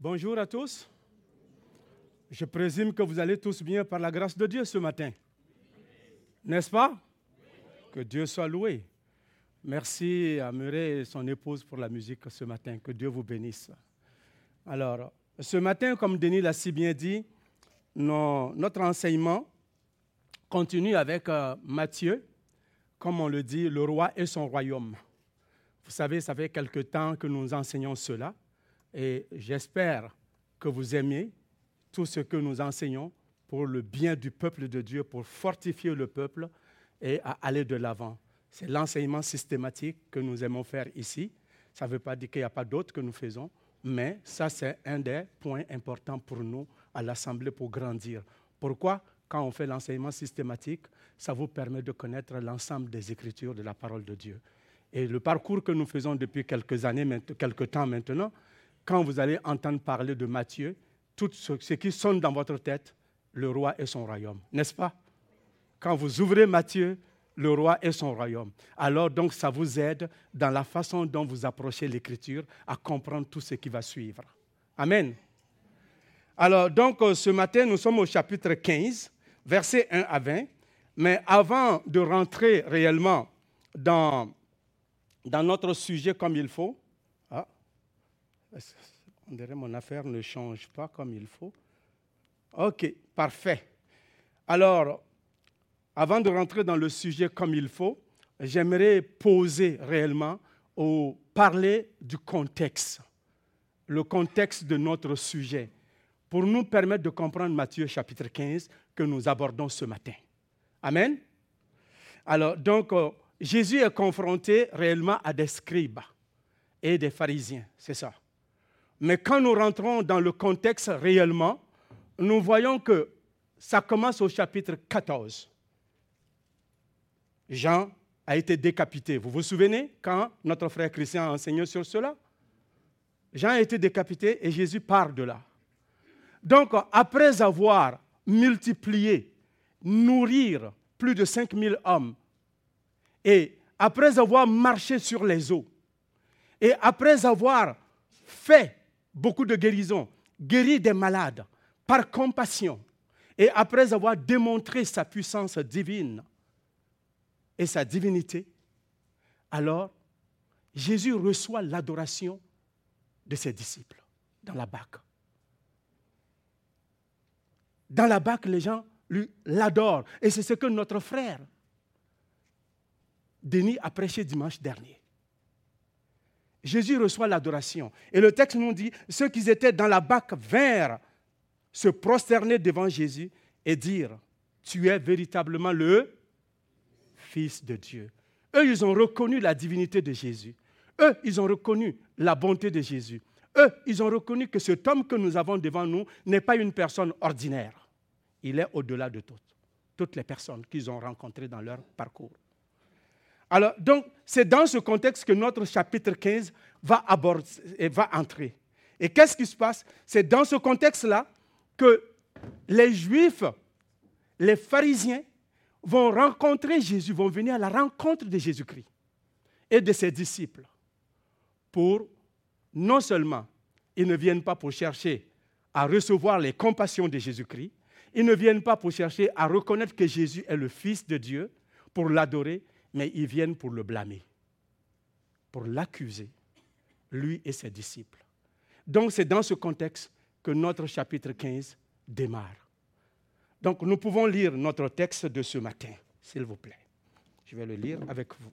Bonjour à tous. Je présume que vous allez tous bien par la grâce de Dieu ce matin. N'est-ce pas? Que Dieu soit loué. Merci à Murray et son épouse pour la musique ce matin. Que Dieu vous bénisse. Alors, ce matin, comme Denis l'a si bien dit, notre enseignement continue avec euh, Matthieu, comme on le dit, le roi et son royaume. Vous savez, ça fait quelque temps que nous enseignons cela. Et j'espère que vous aimez tout ce que nous enseignons pour le bien du peuple de Dieu, pour fortifier le peuple et à aller de l'avant. C'est l'enseignement systématique que nous aimons faire ici. Ça ne veut pas dire qu'il n'y a pas d'autres que nous faisons, mais ça, c'est un des points importants pour nous à l'Assemblée pour grandir. Pourquoi? Quand on fait l'enseignement systématique, ça vous permet de connaître l'ensemble des Écritures de la parole de Dieu. Et le parcours que nous faisons depuis quelques années, quelques temps maintenant, quand vous allez entendre parler de Matthieu, tout ce, qui sonne dans votre tête, le roi et son royaume, n'est-ce pas? Quand vous ouvrez Matthieu, le roi et son royaume. Alors donc ça vous aide dans la façon dont vous approchez l'écriture à comprendre tout ce qui va suivre. Amen. Alors donc euh, ce matin, nous sommes au chapitre 15, versets 1 à 20. Mais avant de rentrer réellement dans, dans notre sujet comme il faut, on dirait mon affaire ne change pas comme il faut? OK, parfait. Alors, avant de rentrer dans le sujet comme il faut, j'aimerais poser réellement ou parler du contexte, le contexte de notre sujet, pour nous permettre de comprendre Matthieu chapitre 15 que nous abordons ce matin. Amen? Alors, donc, euh, Jésus est confronté réellement à des scribes et des pharisiens, c'est ça? Mais quand nous rentrons dans le contexte réellement, nous voyons que ça commence au chapitre 14. Jean a été décapité. Vous vous souvenez quand notre frère Christian a enseigné sur cela? Jean a été décapité et Jésus part de là. Donc, après avoir multiplié, nourrir plus de 5000 hommes, et après avoir marché sur les eaux, et après avoir fait beaucoup de guérisons, guéri des malades par compassion. Et après avoir démontré sa puissance divine et sa divinité, alors Jésus reçoit l'adoration de ses disciples dans la Bac. Dans la Bac, les gens l'adorent. Et c'est ce que notre frère Denis a prêché dimanche dernier. Jésus reçoit l'adoration. Et le texte nous dit, ceux qui étaient dans la bac vinrent se prosterner devant Jésus et dire, tu es véritablement le Fils de Dieu. Eux, ils ont reconnu la divinité de Jésus. Eux, ils ont reconnu la bonté de Jésus. Eux, ils ont reconnu que cet homme que nous avons devant nous n'est pas une personne ordinaire. Il est au-delà de toutes, toutes les personnes qu'ils ont rencontrées dans leur parcours. Alors, donc, c'est dans ce contexte que notre chapitre 15 va, aborder, et va entrer. Et qu'est-ce qui se passe? C'est dans ce contexte-là que les Juifs, les pharisiens, vont rencontrer Jésus, vont venir à la rencontre de Jésus-Christ et de ses disciples pour non seulement ils ne viennent pas pour chercher à recevoir les compassions de Jésus-Christ, ils ne viennent pas pour chercher à reconnaître que Jésus est le Fils de Dieu, pour l'adorer, mais ils viennent pour le blâmer, pour l'accuser, lui et ses disciples. Donc c'est dans ce contexte que notre chapitre 15 démarre. Donc nous pouvons lire notre texte de ce matin, s'il vous plaît. Je vais le lire avec vous.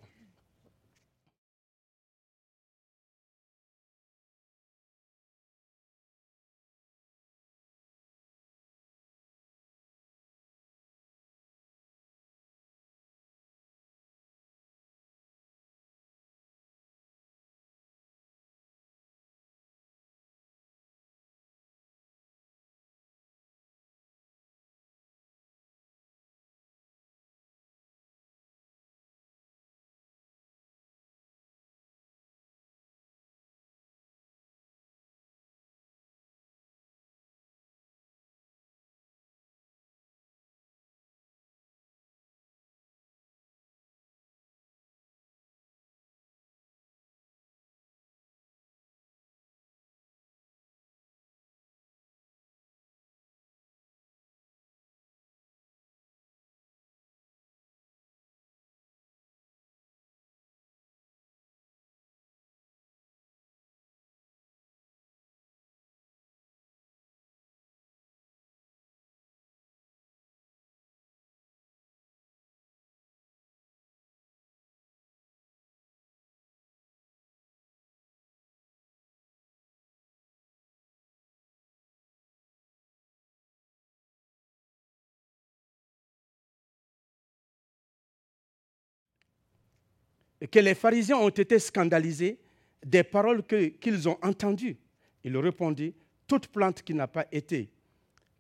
Que les pharisiens ont été scandalisés des paroles qu'ils ont entendues. Il répondit, toute plante qui n'a pas été,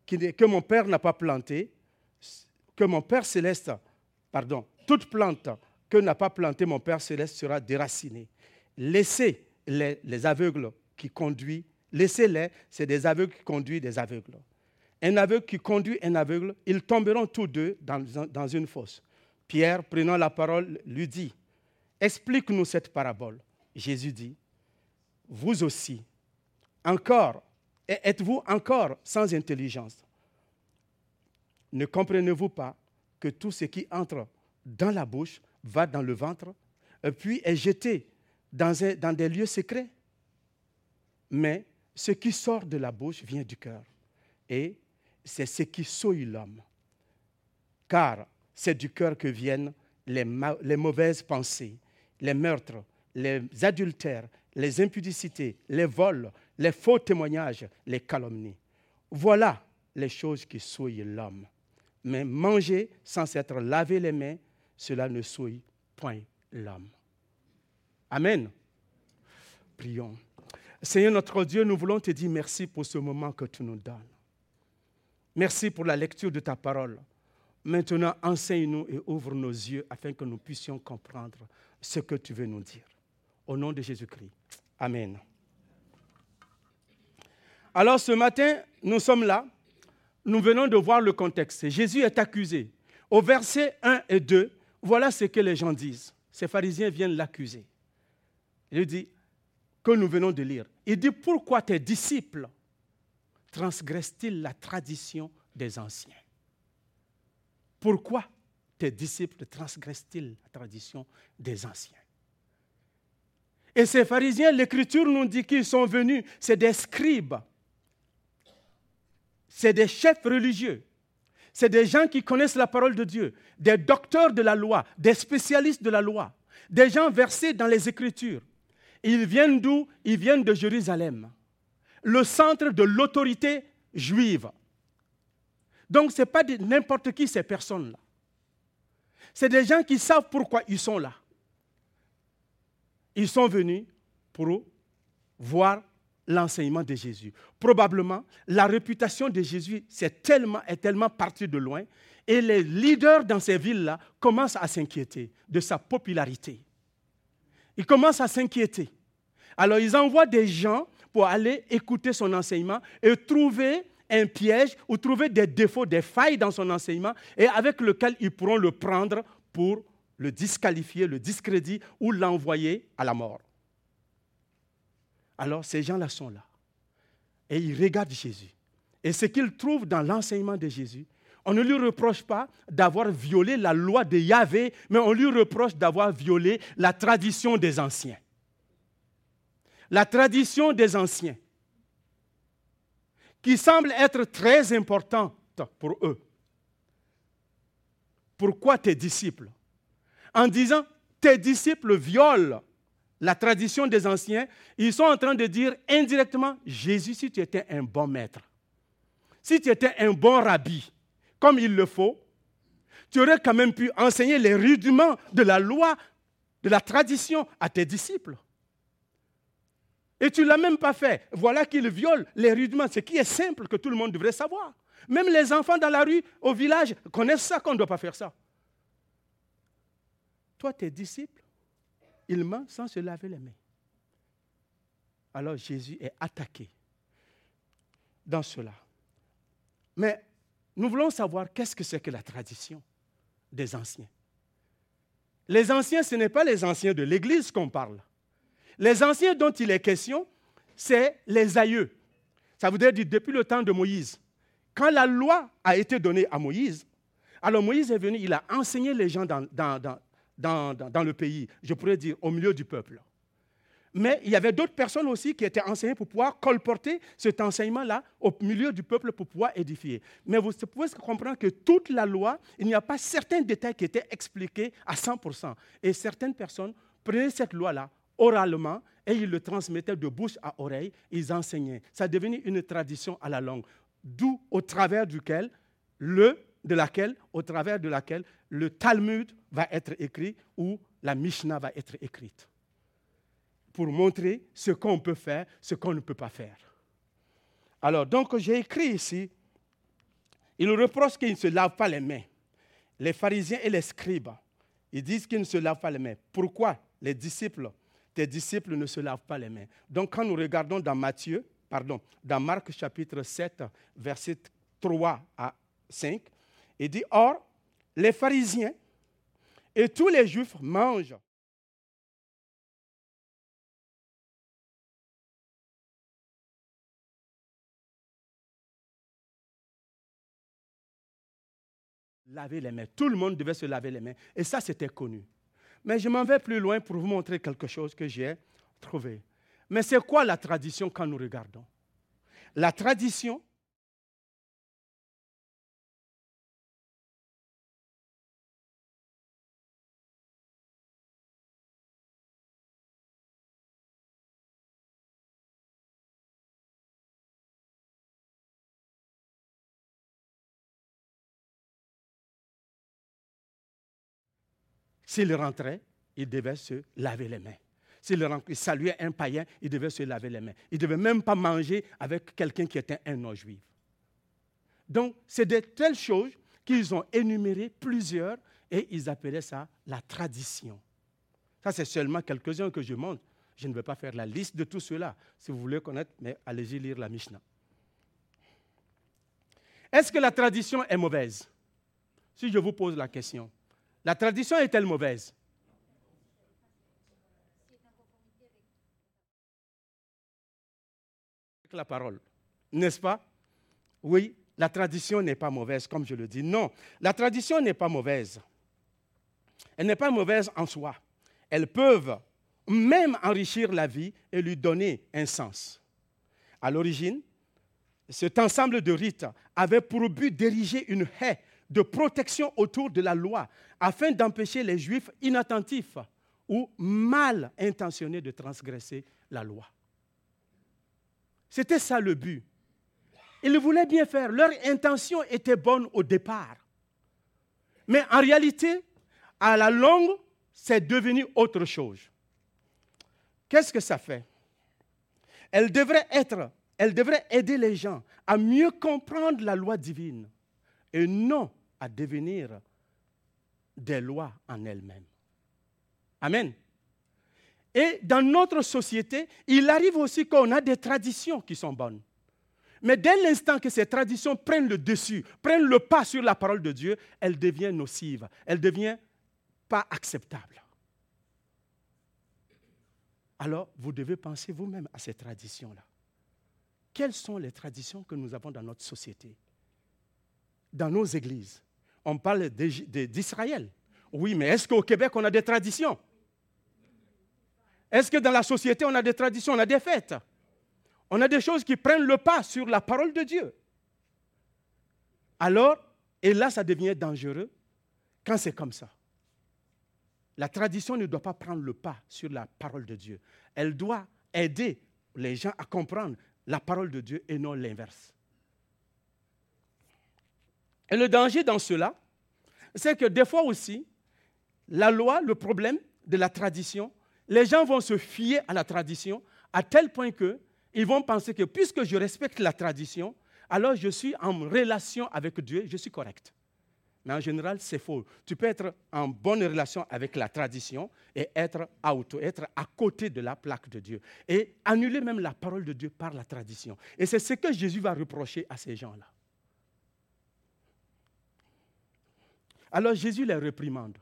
que mon Père n'a pas plantée, que mon Père céleste, pardon, toute plante que n'a pas plantée mon Père céleste sera déracinée. Laissez les, les aveugles qui conduisent, laissez-les, c'est des aveugles qui conduisent des aveugles. Un aveugle qui conduit un aveugle, ils tomberont tous deux dans, dans une fosse. Pierre, prenant la parole, lui dit, explique-nous cette parabole. Jésus dit, vous aussi, encore, êtes-vous encore sans intelligence? Ne comprenez-vous pas que tout ce qui entre dans la bouche va dans le ventre, puis est jeté dans, dans des lieux secrets? Mais ce qui sort de la bouche vient du cœur. Et c'est ce qui souille l'homme. Car c'est du cœur que viennent les, les, mauvaises pensées, les meurtres, les adultères, les impudicités, les vols, les faux témoignages, les calomnies. Voilà les choses qui souillent l'homme. Mais manger sans s'être lavé les mains, cela ne souille point l'homme. Amen. Prions. Seigneur notre Dieu, nous voulons te dire merci pour ce moment que tu nous donnes. Merci pour la lecture de ta parole. Maintenant, enseigne-nous et ouvre nos yeux afin que nous puissions comprendre ce que tu veux nous dire. Au nom de Jésus-Christ. Amen. Alors ce matin, nous sommes là. Nous venons de voir le contexte. Jésus est accusé. Au verset 1 et 2, voilà ce que les gens disent. Ces pharisiens viennent l'accuser. Il dit, que nous venons de lire. Il dit, pourquoi tes disciples transgressent-ils la tradition des anciens? Pourquoi tes disciples transgressent-ils la tradition des anciens? Et ces pharisiens, l'Écriture nous dit qu'ils sont venus, c'est des scribes, c'est des chefs religieux, c'est des gens qui connaissent la parole de Dieu, des docteurs de la loi, des spécialistes de la loi, des gens versés dans les Écritures. Ils viennent d'où? Ils viennent de Jérusalem le centre de l'autorité juive. Donc ce n'est pas n'importe qui ces personnes-là. C'est des gens qui savent pourquoi ils sont là. Ils sont venus pour voir l'enseignement de Jésus. Probablement, la réputation de Jésus est tellement, est tellement partie de loin et les leaders dans ces villes-là commencent à s'inquiéter de sa popularité. Ils commencent à s'inquiéter. Alors ils envoient des gens pour aller écouter son enseignement et trouver un piège ou trouver des défauts, des failles dans son enseignement et avec lequel ils pourront le prendre pour le disqualifier, le discrédit ou l'envoyer à la mort. Alors ces gens-là sont là et ils regardent Jésus. Et ce qu'ils trouvent dans l'enseignement de Jésus, on ne lui reproche pas d'avoir violé la loi de Yahvé, mais on lui reproche d'avoir violé la tradition des anciens la tradition des anciens, qui semble être très importante pour eux. Pourquoi tes disciples? En disant, tes disciples violent la tradition des anciens, ils sont en train de dire indirectement, Jésus, si tu étais un bon maître, si tu étais un bon rabbi, comme il le faut, tu aurais quand même pu enseigner les rudiments de la loi, de la tradition à tes disciples. Et tu ne l'as même pas fait. Voilà qu'il viole les rudiments, ce qui est simple que tout le monde devrait savoir. Même les enfants dans la rue, au village, connaissent ça qu'on ne doit pas faire ça. Toi, tes disciples, ils mentent sans se laver les mains. Alors Jésus est attaqué dans cela. Mais nous voulons savoir qu'est-ce que c'est que la tradition des anciens. Les anciens, ce n'est pas les anciens de l'Église qu'on parle. Les anciens dont il est question, c'est les aïeux. Ça voudrait dire depuis le temps de Moïse. Quand la loi a été donnée à Moïse, alors Moïse est venu, il a enseigné les gens dans, dans, le pays, je pourrais dire au milieu du peuple. Mais il y avait d'autres personnes aussi qui étaient enseignées pour pouvoir colporter cet enseignement-là au milieu du peuple pour pouvoir édifier. Mais vous pouvez comprendre que toute la loi, il n'y a pas certains détails qui étaient expliqués à 100%. Et certaines personnes prenaient cette loi-là, oralement et ils le transmettaient de bouche à oreille, ils enseignaient. Ça devenait une tradition à la langue, d'où au travers duquel le, de laquelle, au travers de laquelle le Talmud va être écrit ou la Mishnah va être écrite. Pour montrer ce qu'on peut faire, ce qu'on ne peut pas faire. Alors, donc, j'ai écrit ici, il reproche qu'ils ne se lavent pas les mains. Les pharisiens et les scribes, ils disent qu'ils ne se lavent pas les mains. Pourquoi les disciples, tes disciples ne se lavent pas les mains Donc, quand nous regardons dans Matthieu, pardon, dans Marc chapitre 7, verset 3 à 5, il dit, Or, les pharisiens et tous les juifs mangent laver les mains. Tout le monde devait se laver les mains. Et ça, c'était connu. Mais je m'en vais plus loin pour vous montrer quelque chose que j'ai trouvé. Mais c'est quoi la tradition quand nous regardons? La tradition, S'il rentrait, il devait se laver les mains. S'il saluait un païen, il devait se laver les mains. Il ne devait même pas manger avec quelqu'un qui était un non-juif. Donc, c'est de telles choses qu'ils ont énumérées plusieurs et ils appelaient ça la tradition. Ça, c'est seulement quelques-uns que je montre. Je ne vais pas faire la liste de tout cela. Si vous voulez connaître, mais allez-y lire la Mishnah. Est-ce que la tradition est mauvaise? Si je vous pose la question. La tradition est-elle mauvaise la parole, n'est-ce pas? Oui, la tradition n'est pas mauvaise, comme je le dis. Non, la tradition n'est pas mauvaise. Elle n'est pas mauvaise en soi. Elles peuvent même enrichir la vie et lui donner un sens. À l'origine, cet ensemble de rites avait pour but d'ériger une haie de protection autour de la loi afin d'empêcher les juifs inattentifs ou mal intentionnés de transgresser la loi. C'était ça le but. Ils voulaient bien faire. Leur intention était bonne au départ. Mais en réalité, à la longue, c'est devenu autre chose. Qu'est-ce que ça fait? Elle devrait être, elle devrait aider les gens à mieux comprendre la loi divine et non à devenir des lois en elles-mêmes. Amen. Et dans notre société, il arrive aussi qu'on a des traditions qui sont bonnes. Mais dès l'instant que ces traditions prennent le dessus, prennent le pas sur la parole de Dieu, elles deviennent nocives, elles deviennent pas acceptables. Alors, vous devez penser vous-même à ces traditions-là. Quelles sont les traditions que nous avons dans notre société? Dans nos églises. On parle d'Israël. Oui, mais est-ce qu'au Québec, on a des traditions? Est-ce que dans la société, on a des traditions, on a des fêtes? On a des choses qui prennent le pas sur la parole de Dieu. Alors, et là, ça devient dangereux quand c'est comme ça. La tradition ne doit pas prendre le pas sur la parole de Dieu. Elle doit aider les gens à comprendre la parole de Dieu et non l'inverse. Et le danger dans cela, c'est que des fois aussi, la loi, le problème de la tradition, les gens vont se fier à la tradition à tel point qu'ils vont penser que puisque je respecte la tradition, alors je suis en relation avec Dieu, je suis correct. Mais en général, c'est faux. Tu peux être en bonne relation avec la tradition et être out, être à côté de la plaque de Dieu. Et annuler même la parole de Dieu par la tradition. Et c'est ce que Jésus va reprocher à ces gens-là. Alors Jésus les réprimande.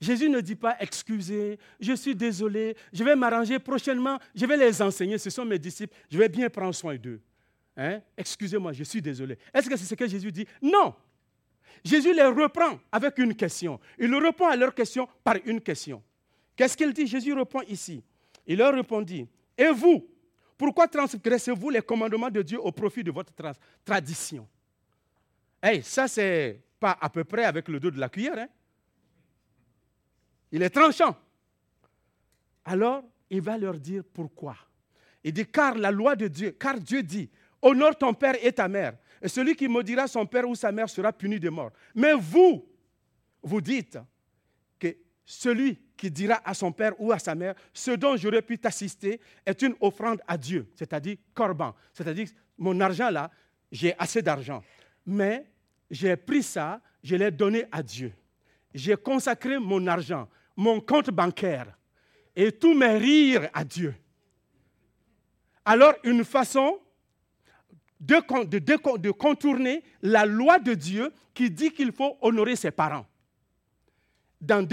Jésus ne dit pas excusez, je suis désolé, je vais m'arranger prochainement, je vais les enseigner, ce sont mes disciples, je vais bien prendre soin d'eux. Hein? Excusez-moi, je suis désolé. Est-ce que c'est ce que Jésus dit? Non. Jésus les reprend avec une question. Il répond à leur question par une question. Qu'est-ce qu'il dit? Jésus répond ici. Il leur répondit Et vous, pourquoi transgressez-vous les commandements de Dieu au profit de votre tradition Hey, ça c'est pas à peu près avec le dos de la cuillère. Hein? Il est tranchant. Alors, il va leur dire pourquoi. Il dit, car la loi de Dieu, car Dieu dit, honore ton père et ta mère. Et celui qui maudira son père ou sa mère sera puni de mort. Mais vous, vous dites que celui qui dira à son père ou à sa mère, ce dont j'aurais pu t'assister est une offrande à Dieu, c'est-à-dire corban, c'est-à-dire mon argent là, j'ai assez d'argent. Mais j'ai pris ça, je l'ai donné à Dieu. J'ai consacré mon argent, mon compte bancaire et tous mes rires à Dieu. Alors, une façon de, contourner la loi de Dieu qui dit qu'il faut honorer ses parents. Dans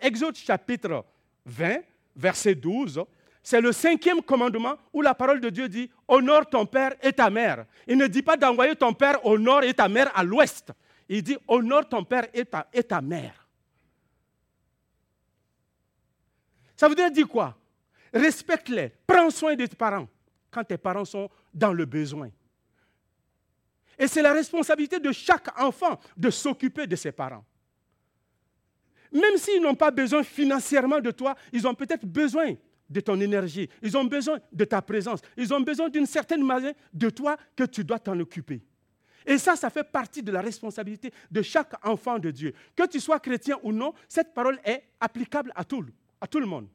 Exode chapitre 20, verset 12, c'est le cinquième commandement où la parole de Dieu dit Honore ton père et ta mère. Il ne dit pas d'envoyer ton père au nord et ta mère à l'ouest. Il dit Honore ton père et ta, mère. Ça veut dire quoi? Respecte-les, prends soin de tes parents quand tes parents sont dans le besoin. Et c'est la responsabilité de chaque enfant de s'occuper de ses parents. Même s'ils n'ont pas besoin financièrement de toi, ils ont peut-être besoin de ton énergie, ils ont besoin de ta présence, ils ont besoin d'une certaine manière de toi que tu dois t'en occuper. Et ça, ça fait partie de la responsabilité de chaque enfant de Dieu. Que tu sois chrétien ou non, cette parole est applicable à tout, à tout le monde.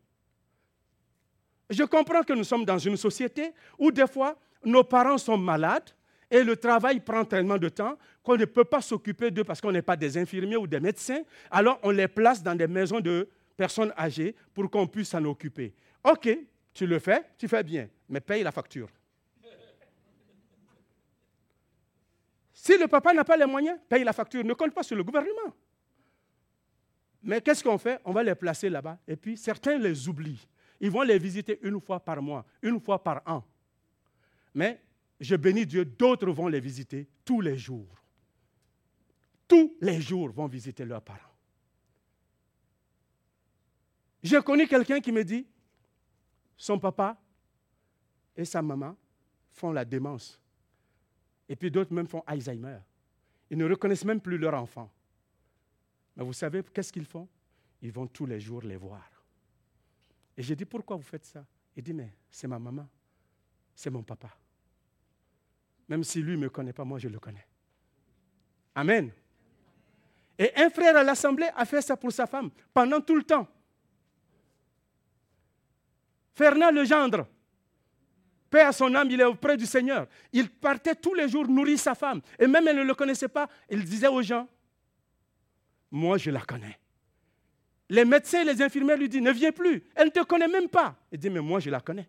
Je comprends que nous sommes dans une société où des fois, nos parents sont malades et le travail prend tellement de temps qu'on ne peut pas s'occuper d'eux parce qu'on n'est pas des infirmiers ou des médecins. Alors on les place dans des maisons de personnes âgées pour qu'on puisse s'en occuper. OK, tu le fais, tu fais bien, mais paye la facture. Si le papa n'a pas les moyens, paye la facture. Ne compte pas sur le gouvernement. Mais qu'est-ce qu'on fait? On va les placer là-bas. Et puis certains les oublient. Ils vont les visiter une fois par mois, une fois par an. Mais je bénis Dieu, d'autres vont les visiter tous les jours. Tous les jours vont visiter leurs parents. J'ai connu quelqu'un qui me dit, son papa et sa maman font la démence. Et puis d'autres même font Alzheimer. Ils ne reconnaissent même plus leur enfant. Mais vous savez qu'est-ce qu'ils font? Ils vont tous les jours les voir. Et j'ai dit, pourquoi vous faites ça? Il dit, mais c'est ma maman, c'est mon papa. Même si lui ne me connaît pas, moi je le connais. Amen. Et un frère à l'Assemblée a fait ça pour sa femme pendant tout le temps. Fernand Legendre, paix à son âme, il est auprès du Seigneur. Il partait tous les jours nourrir sa femme. Et même elle ne le connaissait pas. Il disait aux gens, moi je la connais. Les médecins et les infirmières lui disent, ne viens plus. Elle ne te connaît même pas. Il dit, mais moi je la connais.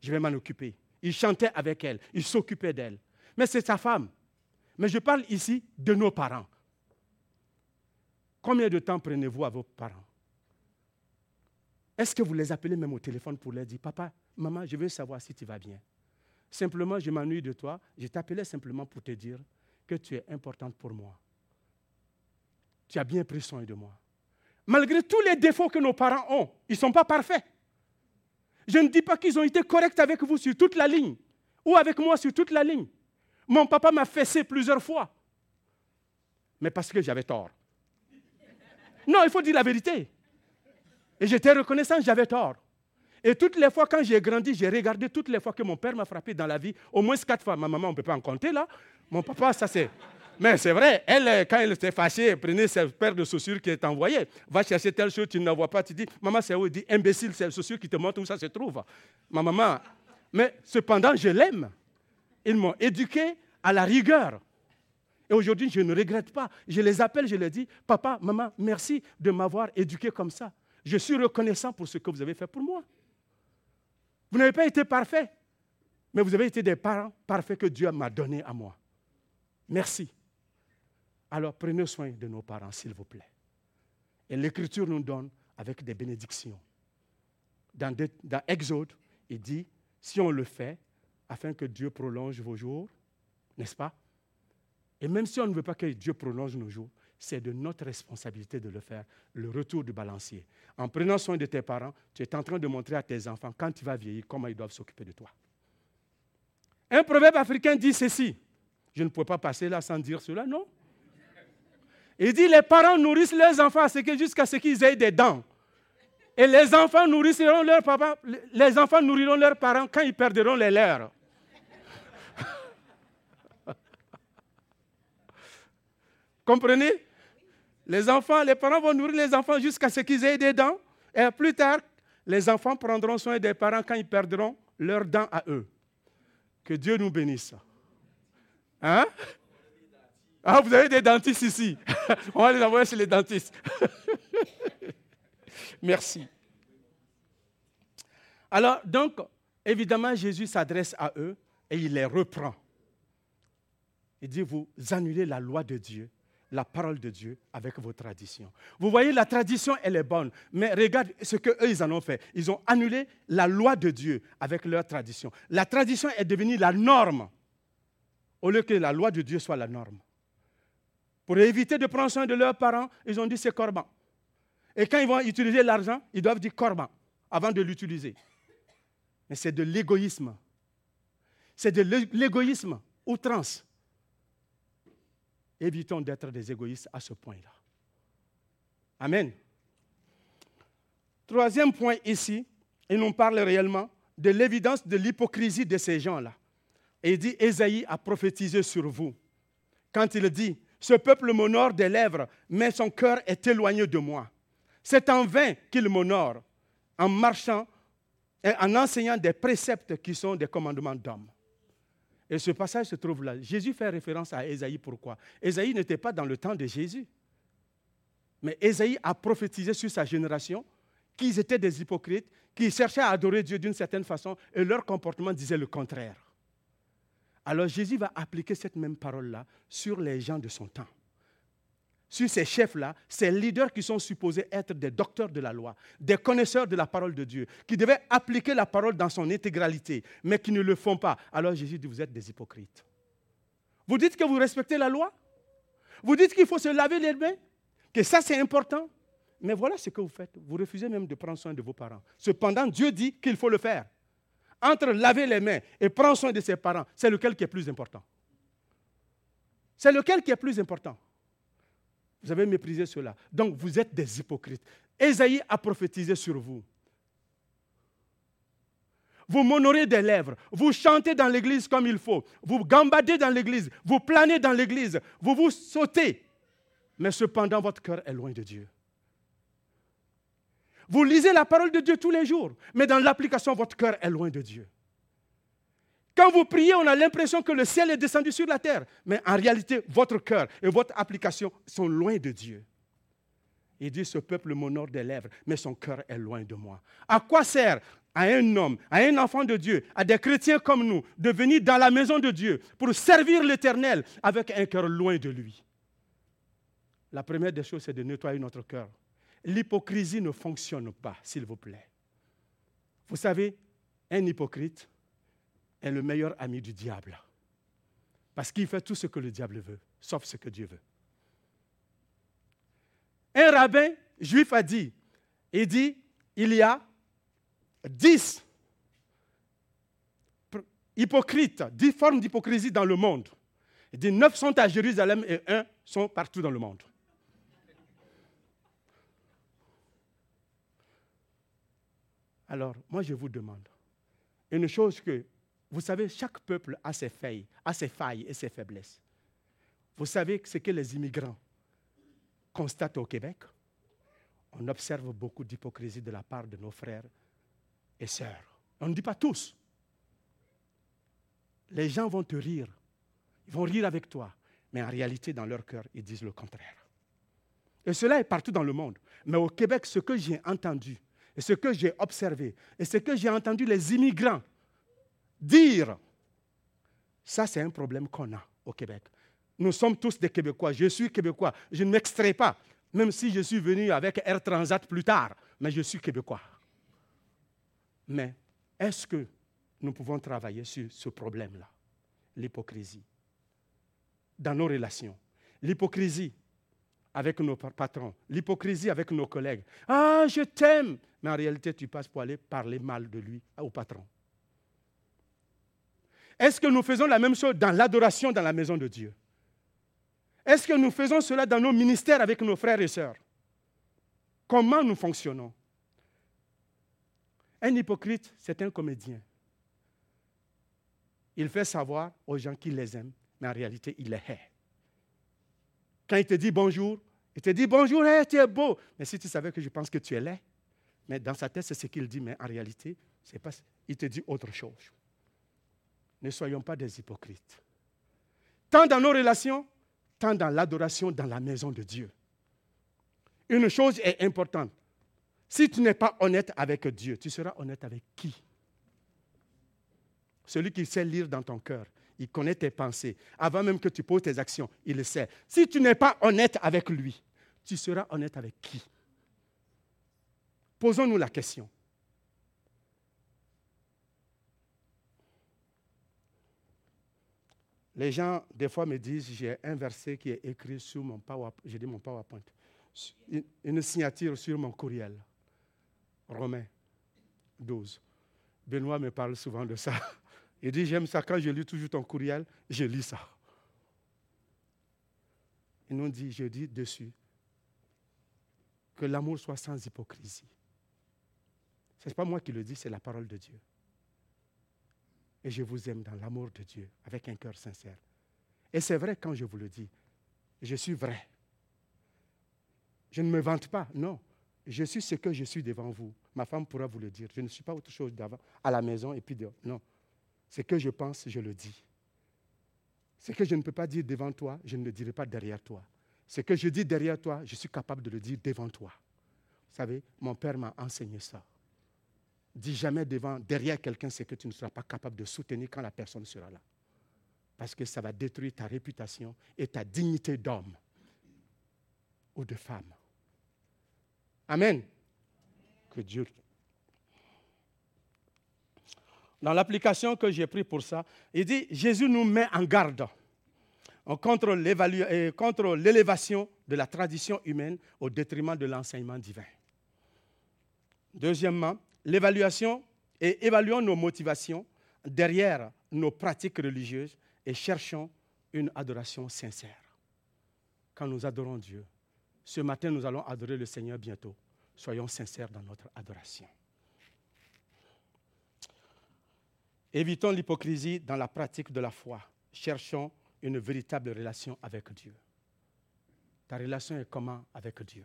Je vais m'en occuper. Il chantait avec elle, il s'occupait d'elle. Mais c'est sa femme. Mais je parle ici de nos parents. Combien de temps prenez-vous à vos parents? Est-ce que vous les appelez même au téléphone pour leur dire, papa, maman, je veux savoir si tu vas bien Simplement, je m'ennuie de toi. Je t'appelais simplement pour te dire que tu es importante pour moi. Tu as bien pris soin de moi. Malgré tous les défauts que nos parents ont, ils ne sont pas parfaits. Je ne dis pas qu'ils ont été corrects avec vous sur toute la ligne ou avec moi sur toute la ligne. Mon papa m'a fessé plusieurs fois. Mais parce que j'avais tort. Non, il faut dire la vérité. Et j'étais reconnaissant, j'avais tort. Et toutes les fois quand j'ai grandi, j'ai regardé toutes les fois que mon père m'a frappé dans la vie, au moins quatre fois. Ma maman, on ne peut pas en compter là. Mon papa, ça c'est mais c'est vrai, elle, quand elle était fâchée, elle prenait sa paire de chaussures qui est envoyée. Va chercher telle chose, tu ne la vois pas. Tu dis, maman, c'est où Il dit, imbécile, c'est la chaussure qui te montre où ça se trouve. Ma maman. Mais cependant, je l'aime. Ils m'ont éduqué à la rigueur. Et aujourd'hui, je ne regrette pas. Je les appelle, je leur dis, papa, maman, merci de m'avoir éduqué comme ça. Je suis reconnaissant pour ce que vous avez fait pour moi. Vous n'avez pas été parfait, mais vous avez été des parents parfaits que Dieu m'a donné à moi. Merci. Alors prenez soin de nos parents, s'il vous plaît. Et l'Écriture nous donne avec des bénédictions. Dans, Exode, il dit, si on le fait, afin que Dieu prolonge vos jours, n'est-ce pas? Et même si on ne veut pas que Dieu prolonge nos jours, c'est de notre responsabilité de le faire, le retour du balancier. En prenant soin de tes parents, tu es en train de montrer à tes enfants, quand tu vas vieillir, comment ils doivent s'occuper de toi. Un proverbe africain dit ceci. Je ne peux pas passer là sans dire cela, non? Il dit les parents nourrissent leurs enfants jusqu'à ce qu'ils aient des dents. Et les enfants nourriront leurs les enfants nourriront leurs parents quand ils perdront les leurs. Comprenez? Les enfants, les parents vont nourrir les enfants jusqu'à ce qu'ils aient des dents. Et plus tard, les enfants prendront soin des parents quand ils perdront leurs dents à eux. Que Dieu nous bénisse. Hein? Ah, vous avez des dentistes ici. On va les envoyer chez les dentistes. Merci. Alors, donc, évidemment, Jésus s'adresse à eux et il les reprend. Il dit, vous annulez la loi de Dieu, la parole de Dieu avec vos traditions. Vous voyez, la tradition, elle est bonne, mais regarde ce qu'eux, ils en ont fait. Ils ont annulé la loi de Dieu avec leur tradition. La tradition est devenue la norme, au lieu que la loi de Dieu soit la norme. Pour éviter de prendre soin de leurs parents, ils ont dit c'est corban. Et quand ils vont utiliser l'argent, ils doivent dire corban avant de l'utiliser. Mais c'est de l'égoïsme. C'est de l'égoïsme outrance. Évitons d'être des égoïstes à ce point-là. Amen. Troisième point ici, il nous parle réellement de l'évidence de l'hypocrisie de ces gens-là. Et il dit, Ésaïe a prophétisé sur vous. Quand il dit, ce peuple m'honore des lèvres, mais son cœur est éloigné de moi. C'est en vain qu'il m'honore, en marchant et en enseignant des préceptes qui sont des commandements d'hommes. Et ce passage se trouve là. Jésus fait référence à Ésaïe. Pourquoi? Ésaïe n'était pas dans le temps de Jésus. Mais Ésaïe a prophétisé sur sa génération qu'ils étaient des hypocrites, qui cherchaient à adorer Dieu d'une certaine façon, et leur comportement disait le contraire. Alors Jésus va appliquer cette même parole-là sur les gens de son temps sur ces chefs-là, ces leaders qui sont supposés être des docteurs de la loi, des connaisseurs de la parole de Dieu, qui devaient appliquer la parole dans son intégralité, mais qui ne le font pas. Alors Jésus dit, vous êtes des hypocrites. Vous dites que vous respectez la loi Vous dites qu'il faut se laver les mains Que ça c'est important Mais voilà ce que vous faites. Vous refusez même de prendre soin de vos parents. Cependant, Dieu dit qu'il faut le faire. Entre laver les mains et prendre soin de ses parents, c'est lequel qui est plus important? C'est lequel qui est plus important? Vous avez méprisé cela. Donc vous êtes des hypocrites. Ésaïe a prophétisé sur vous. Vous m'honorez des lèvres, vous chantez dans l'église comme il faut, vous gambadez dans l'église, vous planez dans l'église, vous vous sautez. Mais cependant, votre cœur est loin de Dieu. Vous lisez la parole de Dieu tous les jours, mais dans l'application, votre cœur est loin de Dieu. Quand vous priez, on a l'impression que le ciel est descendu sur la terre. Mais en réalité, votre cœur et votre application sont loin de Dieu. Il dit, ce peuple m'honore des lèvres, mais son cœur est loin de moi. À quoi sert à un homme, à un enfant de Dieu, à des chrétiens comme nous, de venir dans la maison de Dieu pour servir l'Éternel avec un cœur loin de lui? La première des choses, c'est de nettoyer notre cœur. L'hypocrisie ne fonctionne pas, s'il vous plaît. Vous savez, un hypocrite, est le meilleur ami du diable. Parce qu'il fait tout ce que le diable veut, sauf ce que Dieu veut. Un rabbin juif a dit, il dit, il y a dix hypocrites, dix formes d'hypocrisie dans le monde. Il dit, neuf sont à Jérusalem et un sont partout dans le monde. Alors, moi, je vous demande, une chose que vous savez, chaque peuple a ses failles, a ses failles et ses faiblesses. Vous savez ce que les immigrants constatent au Québec? On observe beaucoup d'hypocrisie de la part de nos frères et sœurs. On ne dit pas tous. Les gens vont te rire. Ils vont rire avec toi. Mais en réalité, dans leur cœur, ils disent le contraire. Et cela est partout dans le monde. Mais au Québec, ce que j'ai entendu, et ce que j'ai observé, et ce que j'ai entendu les immigrants dire, ça c'est un problème qu'on a au Québec. Nous sommes tous des Québécois. Je suis Québécois. Je ne m'extrais pas, même si je suis venu avec Air Transat plus tard, mais je suis Québécois. Mais est-ce que nous pouvons travailler sur ce problème-là, l'hypocrisie, dans nos relations, l'hypocrisie avec nos patrons, l'hypocrisie avec nos collègues. Ah, je t'aime, mais en réalité, tu passes pour aller parler mal de lui au patron. Est-ce que nous faisons la même chose dans l'adoration dans la maison de Dieu? Est-ce que nous faisons cela dans nos ministères avec nos frères et sœurs? Comment nous fonctionnons? Un hypocrite, c'est un comédien. Il fait savoir aux gens qu'il les aime, mais en réalité, il les hait. Quand il te dit bonjour, il te dit bonjour, tu es beau. Mais si tu savais que je pense que tu es laid, mais dans sa tête, c'est ce qu'il dit, mais en réalité, pas, il te dit autre chose. Ne soyons pas des hypocrites. Tant dans nos relations, tant dans l'adoration dans la maison de Dieu. Une chose est importante. Si tu n'es pas honnête avec Dieu, tu seras honnête avec qui? Celui qui sait lire dans ton cœur. Il connaît tes pensées. Avant même que tu poses tes actions, il le sait. Si tu n'es pas honnête avec lui, tu seras honnête avec qui? Posons-nous la question. Les gens, des fois, me disent, j'ai un verset qui est écrit sur mon PowerPoint, j'ai dit mon PowerPoint, une signature sur mon courriel. Romains 12. Benoît me parle souvent de ça. Il dit, j'aime ça, quand je lis toujours ton courriel, je lis ça. Il nous dit, je dis dessus, que l'amour soit sans hypocrisie. Ce n'est pas moi qui le dis, c'est la parole de Dieu. Et je vous aime dans l'amour de Dieu, avec un cœur sincère. Et c'est vrai quand je vous le dis. Je suis vrai. Je ne me vante pas, non. Je suis ce que je suis devant vous. Ma femme pourra vous le dire. Je ne suis pas autre chose d'avant, à la maison et puis dehors. Non. Ce que je pense, je le dis. Ce que je ne peux pas dire devant toi, je ne le dirai pas derrière toi. Ce que je dis derrière toi, je suis capable de le dire devant toi. Vous savez, mon père m'a enseigné ça. Dis jamais devant, derrière quelqu'un ce que tu ne seras pas capable de soutenir quand la personne sera là. Parce que ça va détruire ta réputation et ta dignité d'homme ou de femme. Amen. Que Dieu. Dans l'application que j'ai prise pour ça, il dit Jésus nous met en garde contre l'élévation de la tradition humaine au détriment de l'enseignement divin. Deuxièmement, l'évaluation et évaluons nos motivations derrière nos pratiques religieuses et cherchons une adoration sincère. Quand nous adorons Dieu, ce matin nous allons adorer le Seigneur bientôt. Soyons sincères dans notre adoration. Évitons l'hypocrisie dans la pratique de la foi. Cherchons une véritable relation avec Dieu. Ta relation est comment avec Dieu?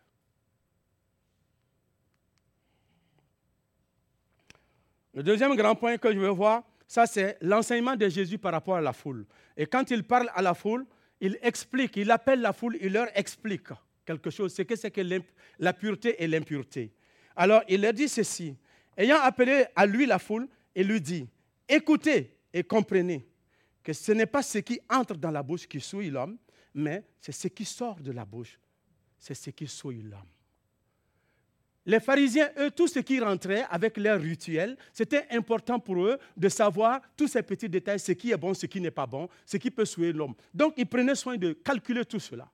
Le deuxième grand point que je veux voir, ça c'est l'enseignement de Jésus par rapport à la foule. Et quand il parle à la foule, il explique, il appelle la foule, il leur explique quelque chose, c'est que c'est que la pureté et l'impureté. Alors il leur dit ceci, ayant appelé à lui la foule, il lui dit, écoutez et comprenez que ce n'est pas ce qui entre dans la bouche qui souille l'homme, mais c'est ce qui sort de la bouche, c'est ce qui souille l'homme. Les pharisiens, eux, tout ce qui rentrait avec leur rituel, c'était important pour eux de savoir tous ces petits détails, ce qui est bon, ce qui n'est pas bon, ce qui peut souiller l'homme. Donc, ils prenaient soin de calculer tout cela.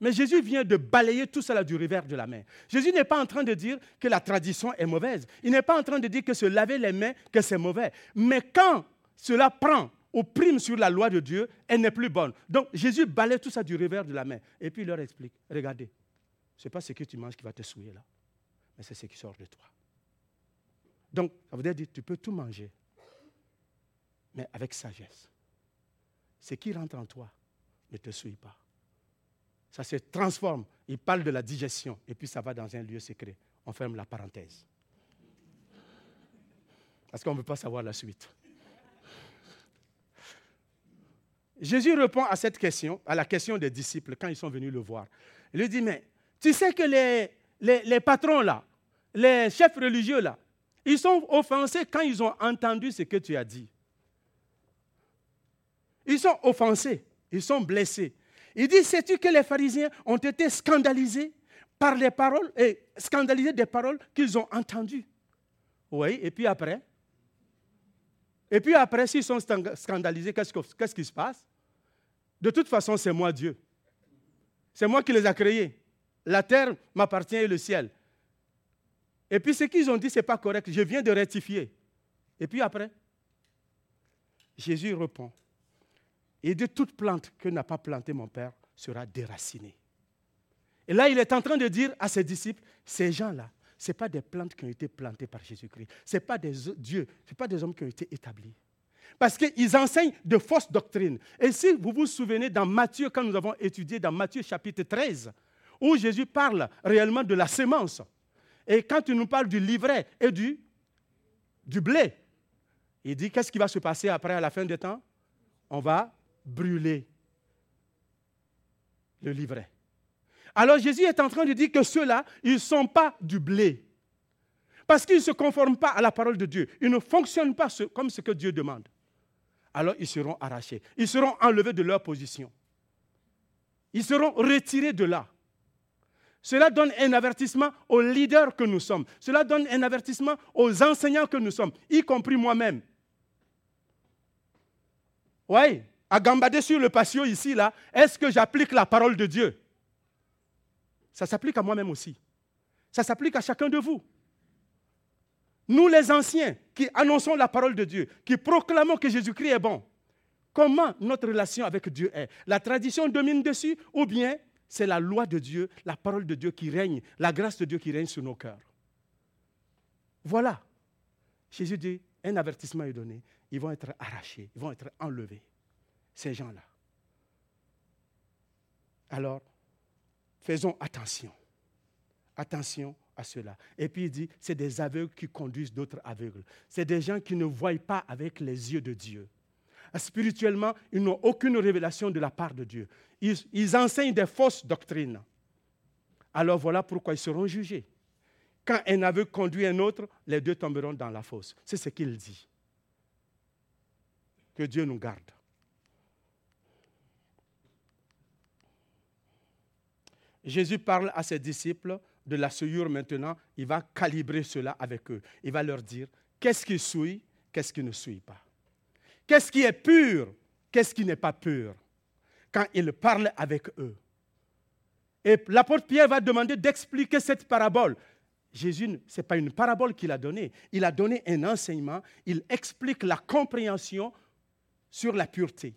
Mais Jésus vient de balayer tout cela du revers de la main. Jésus n'est pas en train de dire que la tradition est mauvaise. Il n'est pas en train de dire que se laver les mains, que c'est mauvais. Mais quand cela prend ou prime sur la loi de Dieu, elle n'est plus bonne. Donc Jésus balaye tout ça du revers de la main. Et puis il leur explique, regardez, ce n'est pas ce que tu manges qui va te souiller là mais c'est ce qui sort de toi. Donc, ça veut dire, tu peux tout manger, mais avec sagesse. Ce qui rentre en toi ne te suit pas. Ça se transforme. Il parle de la digestion, et puis ça va dans un lieu secret. On ferme la parenthèse. Parce qu'on ne veut pas savoir la suite. Jésus répond à cette question, à la question des disciples quand ils sont venus le voir. Il lui dit, mais tu sais que les, les, patrons là, les chefs religieux là, ils sont offensés quand ils ont entendu ce que tu as dit. Ils sont offensés, ils sont blessés. Il dit, sais-tu que les pharisiens ont été scandalisés par les paroles, et scandalisés des paroles qu'ils ont entendues? Oui, et puis après? Et puis après, s'ils sont scandalisés, qu'est-ce qui se passe? De toute façon, c'est moi Dieu. C'est moi qui les ai créés. La terre m'appartient et le ciel. Et puis ce qu'ils ont dit, ce n'est pas correct. Je viens de rectifier. Et puis après, Jésus répond. Et de toute plante que n'a pas plantée mon Père sera déracinée. Et là, il est en train de dire à ses disciples, ces gens-là, ce pas des plantes qui ont été plantées par Jésus-Christ. Ce pas des dieux, ce pas des hommes qui ont été établis. Parce qu'ils enseignent de fausses doctrines. Et si vous vous souvenez dans Matthieu, quand nous avons étudié dans Matthieu chapitre 13, où Jésus parle réellement de la sémence, et quand il nous parle du livret et du, du blé, il dit qu'est-ce qui va se passer après à la fin des temps? On va brûler le livret. Alors Jésus est en train de dire que ceux-là, ils ne sont pas du blé. Parce qu'ils ne se conforment pas à la parole de Dieu. Ils ne fonctionnent pas comme ce que Dieu demande. Alors ils seront arrachés. Ils seront enlevés de leur position. Ils seront retirés de là. Cela donne un avertissement aux leaders que nous sommes. Cela donne un avertissement aux enseignants que nous sommes, y compris moi-même. Oui, à gambader sur le patio ici, là, est-ce que j'applique la parole de Dieu? Ça s'applique à moi-même aussi. Ça s'applique à chacun de vous. Nous, les anciens, qui annonçons la parole de Dieu, qui proclamons que Jésus-Christ est bon, comment notre relation avec Dieu est? La tradition domine dessus ou bien c'est la loi de Dieu, la parole de Dieu qui règne, la grâce de Dieu qui règne sur nos cœurs Voilà. Jésus dit, un avertissement est donné, ils vont être arrachés, ils vont être enlevés, ces gens-là. Alors, faisons attention. Attention à cela. Et puis il dit, c'est des aveugles qui conduisent d'autres aveugles. C'est des gens qui ne voient pas avec les yeux de Dieu. Spirituellement, ils n'ont aucune révélation de la part de Dieu. Ils, enseignent des fausses doctrines. Alors voilà pourquoi ils seront jugés. Quand un aveugle conduit un autre, les deux tomberont dans la fosse. C'est ce qu'il dit. Que Dieu nous garde. Jésus parle à ses disciples de la souillure maintenant, il va calibrer cela avec eux. Il va leur dire qu'est-ce qui souille, qu'est-ce qui ne souille pas? Qu'est-ce qui est pur, qu'est-ce qui n'est pas pur? Quand il parle avec eux. Et l'apôtre Pierre va demander d'expliquer cette parabole. Jésus, ce n'est pas une parabole qu'il a donnée. Il a donné un enseignement. Il explique la compréhension sur la pureté.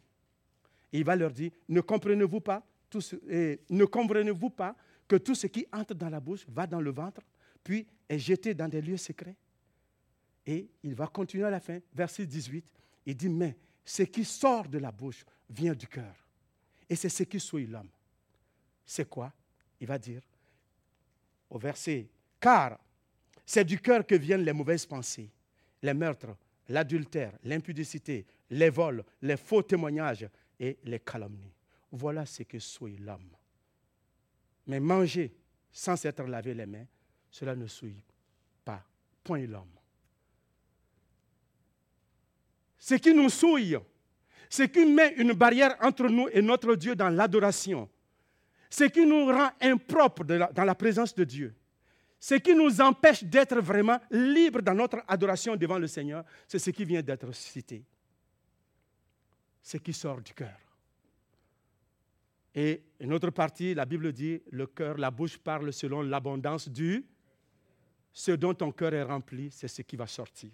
Et il va leur dire, ne comprenez-vous pas, ne comprenez-vous pas que tout ce qui entre dans la bouche va dans le ventre, puis est jeté dans des lieux secrets? Et il va continuer à la fin, verset 18, il dit, mais ce qui sort de la bouche vient du cœur. Et c'est ce qui souille l'homme. C'est quoi? Il va dire au verset, car c'est du cœur que viennent les mauvaises pensées, les meurtres, l'adultère, l'impudicité, les vols, les faux témoignages et les calomnies. Voilà ce que souille l'homme. Mais manger sans s'être lavé les mains, cela ne souille pas. Point l'homme. Ce qui nous souille, ce qui met une barrière entre nous et notre Dieu dans l'adoration, ce qui nous rend impropres dans la présence de Dieu, ce qui nous empêche d'être vraiment libres dans notre adoration devant le Seigneur, c'est ce qui vient d'être cité. Ce qui sort du cœur. Et une autre partie, la Bible dit, le cœur, la bouche parle selon l'abondance du... Ce dont ton cœur est rempli, c'est ce qui va sortir.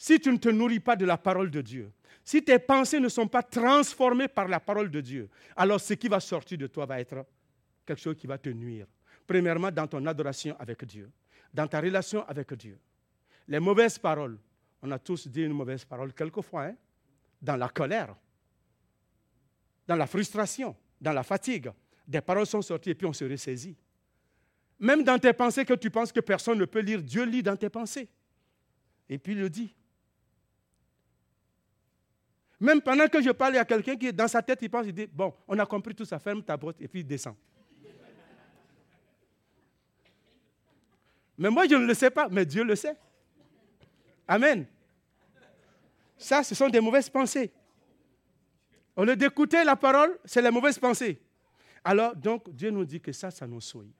Si tu ne te nourris pas de la parole de Dieu, si tes pensées ne sont pas transformées par la parole de Dieu, alors ce qui va sortir de toi va être quelque chose qui va te nuire. Premièrement, dans ton adoration avec Dieu, dans ta relation avec Dieu. Les mauvaises paroles, on a tous dit une mauvaise parole quelquefois, hein? dans la colère, dans la frustration, dans la fatigue. Des paroles sont sorties et puis on se ressaisit. Même dans tes pensées que tu penses que personne ne peut lire, Dieu lit dans tes pensées. Et puis il le dit. Même pendant que je parle à quelqu'un qui dans sa tête, il pense, il dit, bon, on a compris tout ça, ferme ta boîte et puis il descend. Mais moi, je ne le sais pas, mais Dieu le sait. Amen. Ça, ce sont des mauvaises pensées. Au lieu d'écouter la parole, c'est les mauvaises pensées. Alors, donc, Dieu nous dit que ça, ça nous souille.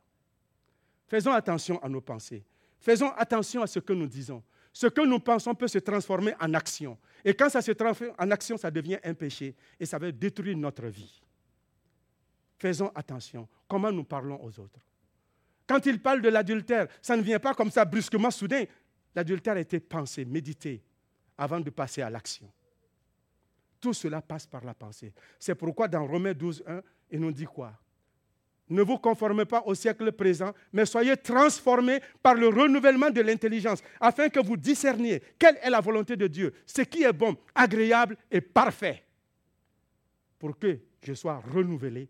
Faisons attention à nos pensées. Faisons attention à ce que nous disons. Ce que nous pensons peut se transformer en action. Et quand ça se transforme en action, ça devient un péché et ça va détruire notre vie. Faisons attention. Comment nous parlons aux autres? Quand il parle de l'adultère, ça ne vient pas comme ça brusquement, soudain. L'adultère a été pensé, médité, avant de passer à l'action. Tout cela passe par la pensée. C'est pourquoi dans Romains 12, 1, il nous dit quoi? Ne vous conformez pas au siècle présent, mais soyez transformés par le renouvellement de l'intelligence, afin que vous discerniez quelle est la volonté de Dieu, ce qui est bon, agréable et parfait. Pour que je sois renouvelé,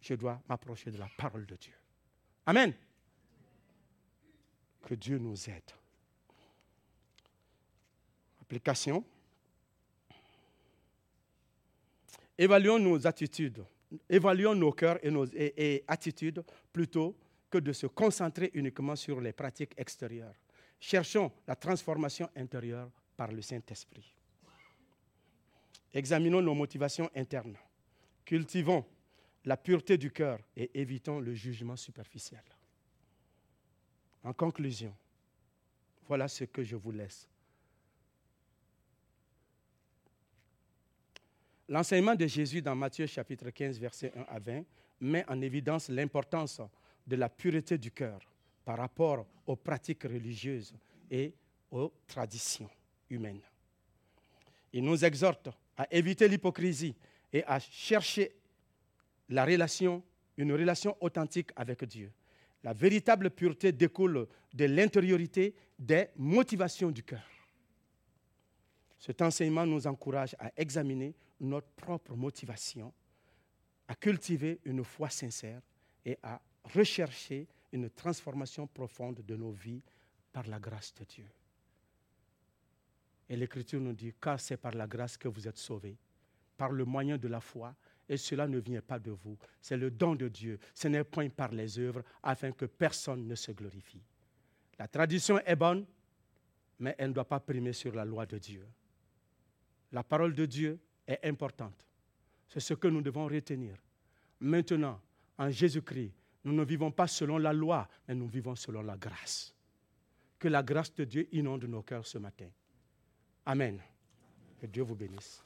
je dois m'approcher de la parole de Dieu. Amen. Que Dieu nous aide. Application. Évaluons nos attitudes évaluons nos cœurs et nos attitudes plutôt que de se concentrer uniquement sur les pratiques extérieures. Cherchons la transformation intérieure par le Saint-Esprit. Examinons nos motivations internes. Cultivons la pureté du cœur et évitons le jugement superficiel. En conclusion, voilà ce que je vous laisse. L'enseignement de Jésus dans Matthieu chapitre 15, verset 1 à 20 met en évidence l'importance de la pureté du cœur par rapport aux pratiques religieuses et aux traditions humaines. Il nous exhorte à éviter l'hypocrisie et à chercher la relation, une relation authentique avec Dieu. La véritable pureté découle de l'intériorité des motivations du cœur. Cet enseignement nous encourage à examiner notre propre motivation, à cultiver une foi sincère et à rechercher une transformation profonde de nos vies par la grâce de Dieu. Et l'Écriture nous dit, car c'est par la grâce que vous êtes sauvés, par le moyen de la foi, et cela ne vient pas de vous, c'est le don de Dieu, ce n'est point par les œuvres, afin que personne ne se glorifie. La tradition est bonne, mais elle ne doit pas primer sur la loi de Dieu. La parole de Dieu est importante. C'est ce que nous devons retenir. Maintenant, en Jésus-Christ, nous ne vivons pas selon la loi, mais nous vivons selon la grâce. Que la grâce de Dieu inonde nos cœurs ce matin. Amen. Que Dieu vous bénisse.